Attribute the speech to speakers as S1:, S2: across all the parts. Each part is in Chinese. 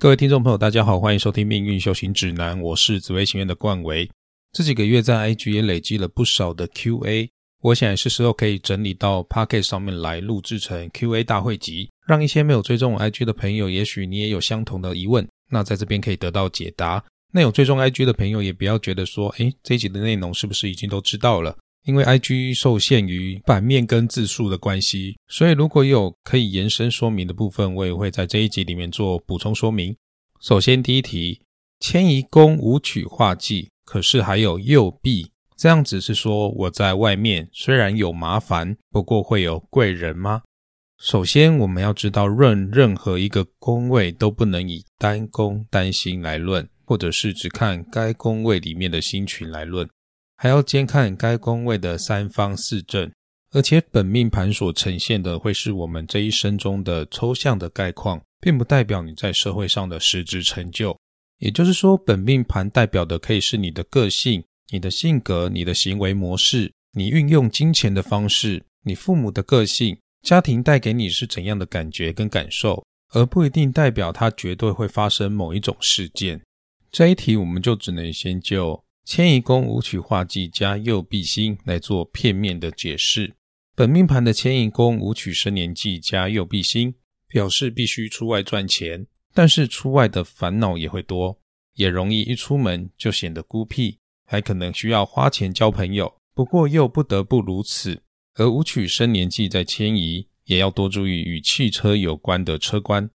S1: 各位听众朋友，大家好，欢迎收听《命运修行指南》，我是紫薇学院的冠维。这几个月在 IG 也累积了不少的 QA，我想是时候可以整理到 Pocket 上面来录制成 QA 大会集，让一些没有追踪 IG 的朋友，也许你也有相同的疑问，那在这边可以得到解答。那有追踪 IG 的朋友，也不要觉得说，诶，这一集的内容是不是已经都知道了？因为 IG 受限于版面跟字数的关系，所以如果有可以延伸说明的部分，我也会在这一集里面做补充说明。首先，第一题，迁移宫舞曲化忌，可是还有右臂，这样子是说我在外面虽然有麻烦，不过会有贵人吗？首先，我们要知道论任何一个宫位都不能以单宫单星来论，或者是只看该宫位里面的星群来论。还要监看该宫位的三方四正，而且本命盘所呈现的会是我们这一生中的抽象的概况，并不代表你在社会上的实质成就。也就是说，本命盘代表的可以是你的个性、你的性格、你的行为模式、你运用金钱的方式、你父母的个性、家庭带给你是怎样的感觉跟感受，而不一定代表它绝对会发生某一种事件。这一题我们就只能先就。迁移宫五曲化忌加右弼星来做片面的解释。本命盘的迁移宫五曲生年忌加右弼星，表示必须出外赚钱，但是出外的烦恼也会多，也容易一出门就显得孤僻，还可能需要花钱交朋友。不过又不得不如此。而五曲生年忌在迁移，也要多注意与汽车有关的车关。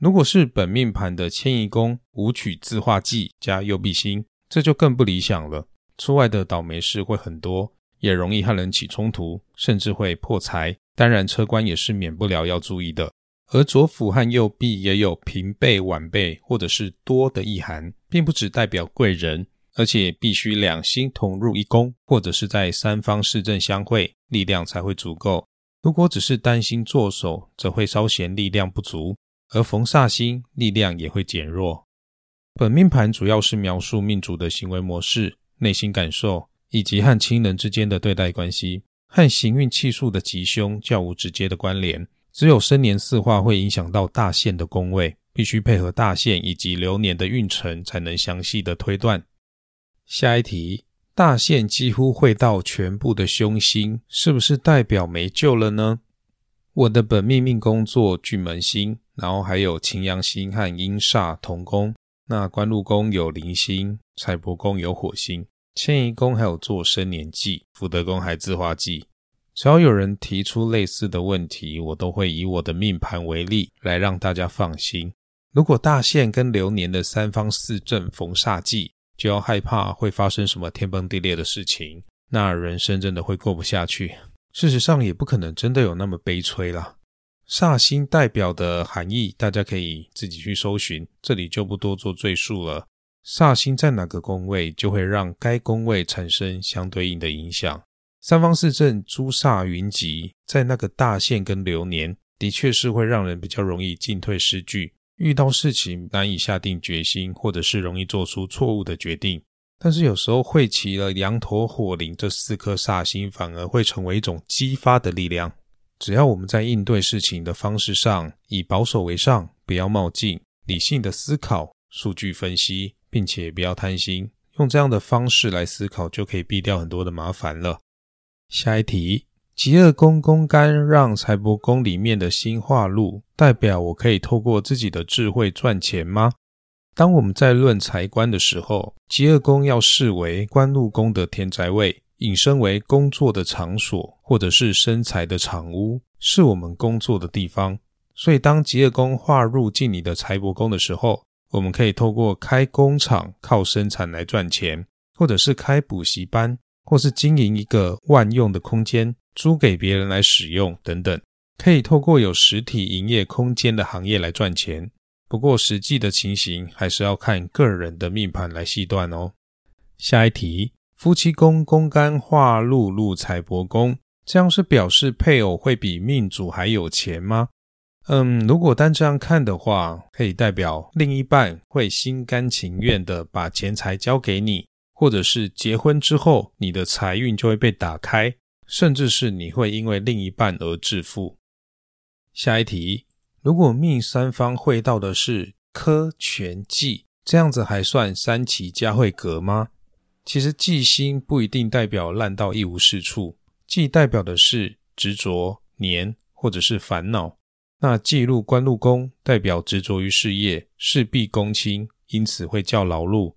S1: 如果是本命盘的迁移宫五曲自化忌加右弼星。这就更不理想了，出外的倒霉事会很多，也容易和人起冲突，甚至会破财。当然，车官也是免不了要注意的。而左辅和右弼也有平辈、晚辈或者是多的意涵，并不只代表贵人，而且必须两星同入一宫，或者是在三方四正相会，力量才会足够。如果只是单星坐守，则会稍嫌力量不足，而逢煞星，力量也会减弱。本命盘主要是描述命主的行为模式、内心感受，以及和亲人之间的对待关系，和行运气数的吉凶较无直接的关联。只有生年四化会影响到大限的宫位，必须配合大限以及流年的运程，才能详细的推断。下一题，大限几乎会到全部的凶星，是不是代表没救了呢？我的本命命宫做巨门星，然后还有擎羊星和阴煞同宫。那官禄宫有零星，财帛宫有火星，迁移宫还有做生年忌，福德宫还自化忌。只要有人提出类似的问题，我都会以我的命盘为例，来让大家放心。如果大限跟流年的三方四正逢煞忌，就要害怕会发生什么天崩地裂的事情，那人生真的会过不下去。事实上，也不可能真的有那么悲催啦。煞星代表的含义，大家可以自己去搜寻，这里就不多做赘述了。煞星在哪个宫位，就会让该宫位产生相对应的影响。三方四正诸煞云集，在那个大限跟流年，的确是会让人比较容易进退失据，遇到事情难以下定决心，或者是容易做出错误的决定。但是有时候汇齐了羊驼、火灵这四颗煞星，反而会成为一种激发的力量。只要我们在应对事情的方式上以保守为上，不要冒进，理性的思考、数据分析，并且不要贪心，用这样的方式来思考，就可以避掉很多的麻烦了。下一题，极恶宫宫干让财帛宫里面的星化禄，代表我可以透过自己的智慧赚钱吗？当我们在论财官的时候，极恶宫要视为官禄宫的天宅位。引申为工作的场所，或者是生财的厂屋，是我们工作的地方。所以，当吉业宫划入进你的财帛宫的时候，我们可以透过开工厂靠生产来赚钱，或者是开补习班，或是经营一个万用的空间租给别人来使用等等，可以透过有实体营业空间的行业来赚钱。不过，实际的情形还是要看个人的命盘来细断哦。下一题。夫妻宫宫干化禄入财帛宫，这样是表示配偶会比命主还有钱吗？嗯，如果单这样看的话，可以代表另一半会心甘情愿的把钱财交给你，或者是结婚之后你的财运就会被打开，甚至是你会因为另一半而致富。下一题，如果命三方会到的是科全忌，这样子还算三奇佳慧格吗？其实忌星不一定代表烂到一无是处，忌代表的是执着、黏或者是烦恼。那忌入官禄宫，代表执着于事业，事必躬亲，因此会较劳碌。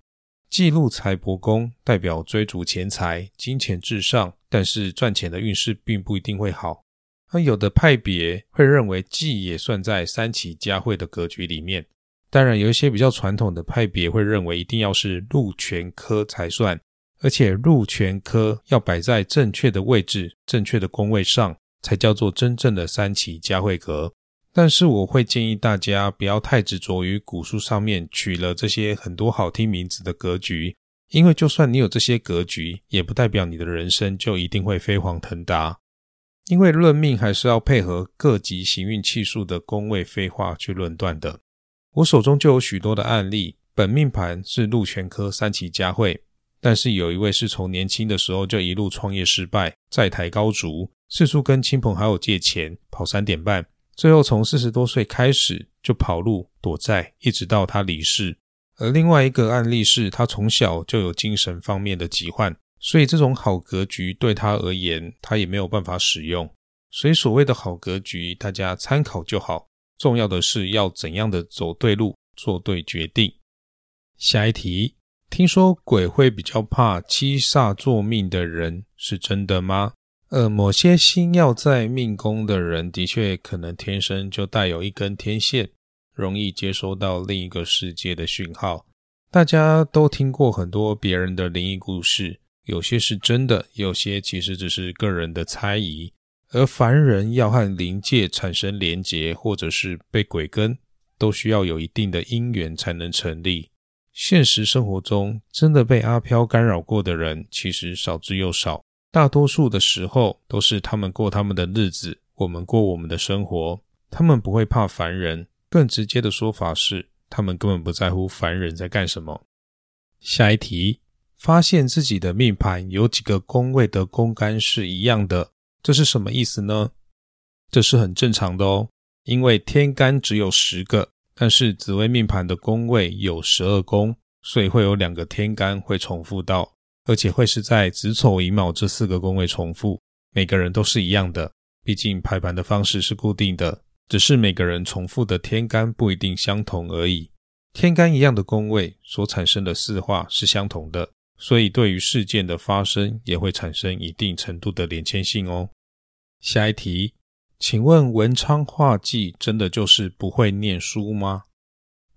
S1: 忌入财帛宫，代表追逐钱财，金钱至上，但是赚钱的运势并不一定会好。那有的派别会认为忌也算在三奇佳慧的格局里面。当然，有一些比较传统的派别会认为一定要是禄全科才算，而且禄全科要摆在正确的位置、正确的宫位上，才叫做真正的三奇佳慧格。但是我会建议大家不要太执着于古书上面取了这些很多好听名字的格局，因为就算你有这些格局，也不代表你的人生就一定会飞黄腾达。因为论命还是要配合各级行运气数的宫位飞化去论断的。我手中就有许多的案例，本命盘是禄全科三奇佳慧，但是有一位是从年轻的时候就一路创业失败，债台高筑，四处跟亲朋好友借钱，跑三点半。最后从四十多岁开始就跑路躲债，一直到他离世。而另外一个案例是他从小就有精神方面的疾患，所以这种好格局对他而言，他也没有办法使用。所以所谓的好格局，大家参考就好。重要的是要怎样的走对路，做对决定。下一题，听说鬼会比较怕七煞作命的人，是真的吗？呃，某些星耀在命宫的人，的确可能天生就带有一根天线，容易接收到另一个世界的讯号。大家都听过很多别人的灵异故事，有些是真的，有些其实只是个人的猜疑。而凡人要和灵界产生连结，或者是被鬼跟，都需要有一定的因缘才能成立。现实生活中，真的被阿飘干扰过的人，其实少之又少。大多数的时候都是他们过他们的日子，我们过我们的生活。他们不会怕凡人，更直接的说法是，他们根本不在乎凡人在干什么。下一题，发现自己的命盘有几个宫位的宫干是一样的，这是什么意思呢？这是很正常的哦，因为天干只有十个，但是紫微命盘的宫位有十二宫，所以会有两个天干会重复到。而且会是在子丑寅卯这四个宫位重复，每个人都是一样的。毕竟排盘的方式是固定的，只是每个人重复的天干不一定相同而已。天干一样的宫位所产生的四化是相同的，所以对于事件的发生也会产生一定程度的连牵性哦。下一题，请问文昌画技真的就是不会念书吗？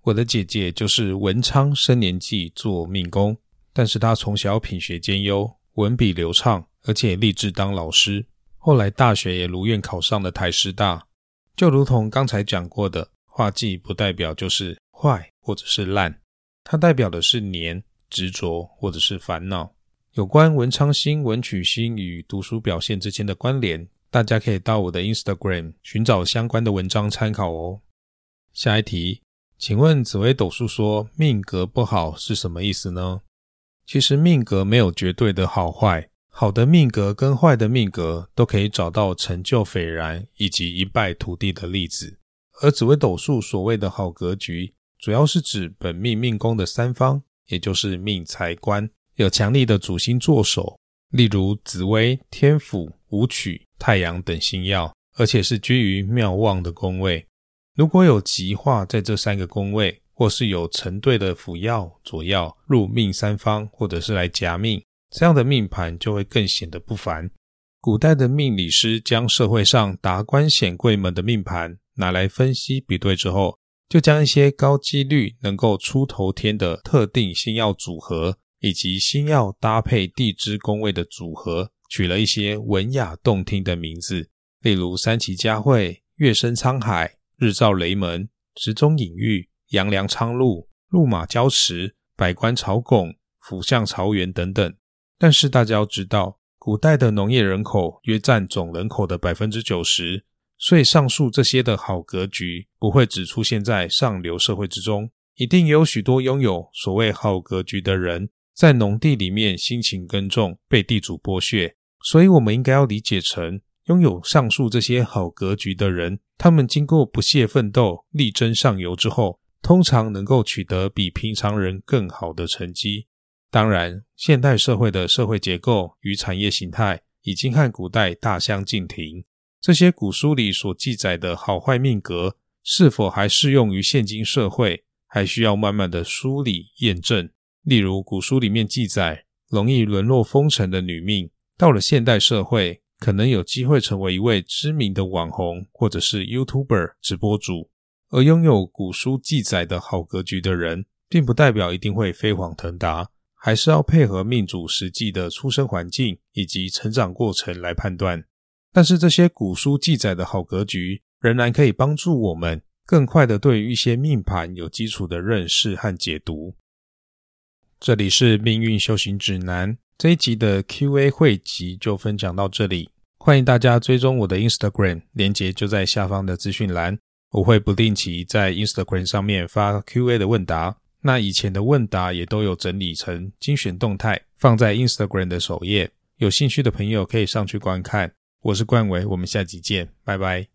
S1: 我的姐姐就是文昌生年纪做命宫。但是她从小品学兼优，文笔流畅，而且立志当老师。后来大学也如愿考上了台师大。就如同刚才讲过的，画技不代表就是坏或者是烂，它代表的是黏、执着或者是烦恼。有关文昌星、文曲星与读书表现之间的关联，大家可以到我的 Instagram 寻找相关的文章参考哦。下一题，请问紫微斗数说命格不好是什么意思呢？其实命格没有绝对的好坏，好的命格跟坏的命格都可以找到成就斐然以及一败涂地的例子。而紫微斗数所谓的好格局，主要是指本命命宫的三方，也就是命财官有强力的主星坐守，例如紫微、天府、武曲、太阳等星耀，而且是居于庙旺的宫位。如果有吉化在这三个宫位。或是有成对的辅药、左药入命三方，或者是来夹命，这样的命盘就会更显得不凡。古代的命理师将社会上达官显贵们的命盘拿来分析比对之后，就将一些高几率能够出头天的特定星耀组合，以及星耀搭配地支宫位的组合，取了一些文雅动听的名字，例如三奇佳慧、月升沧海、日照雷门、时钟隐喻。杨梁昌路、路马交驰、百官朝拱、府相朝元等等。但是大家要知道，古代的农业人口约占总人口的百分之九十，所以上述这些的好格局不会只出现在上流社会之中，一定有许多拥有所谓好格局的人，在农地里面辛勤耕种，被地主剥削。所以，我们应该要理解成，拥有上述这些好格局的人，他们经过不懈奋斗、力争上游之后。通常能够取得比平常人更好的成绩。当然，现代社会的社会结构与产业形态已经和古代大相径庭。这些古书里所记载的好坏命格，是否还适用于现今社会，还需要慢慢的梳理验证。例如，古书里面记载容易沦落风尘的女命，到了现代社会，可能有机会成为一位知名的网红或者是 YouTuber 直播主。而拥有古书记载的好格局的人，并不代表一定会飞黄腾达。还是要配合命主实际的出生环境以及成长过程来判断，但是这些古书记载的好格局，仍然可以帮助我们更快的对于一些命盘有基础的认识和解读。这里是命运修行指南这一集的 Q&A 汇集就分享到这里，欢迎大家追踪我的 Instagram，链接就在下方的资讯栏，我会不定期在 Instagram 上面发 Q&A 的问答。那以前的问答也都有整理成精选动态，放在 Instagram 的首页，有兴趣的朋友可以上去观看。我是冠伟，我们下集见，拜拜。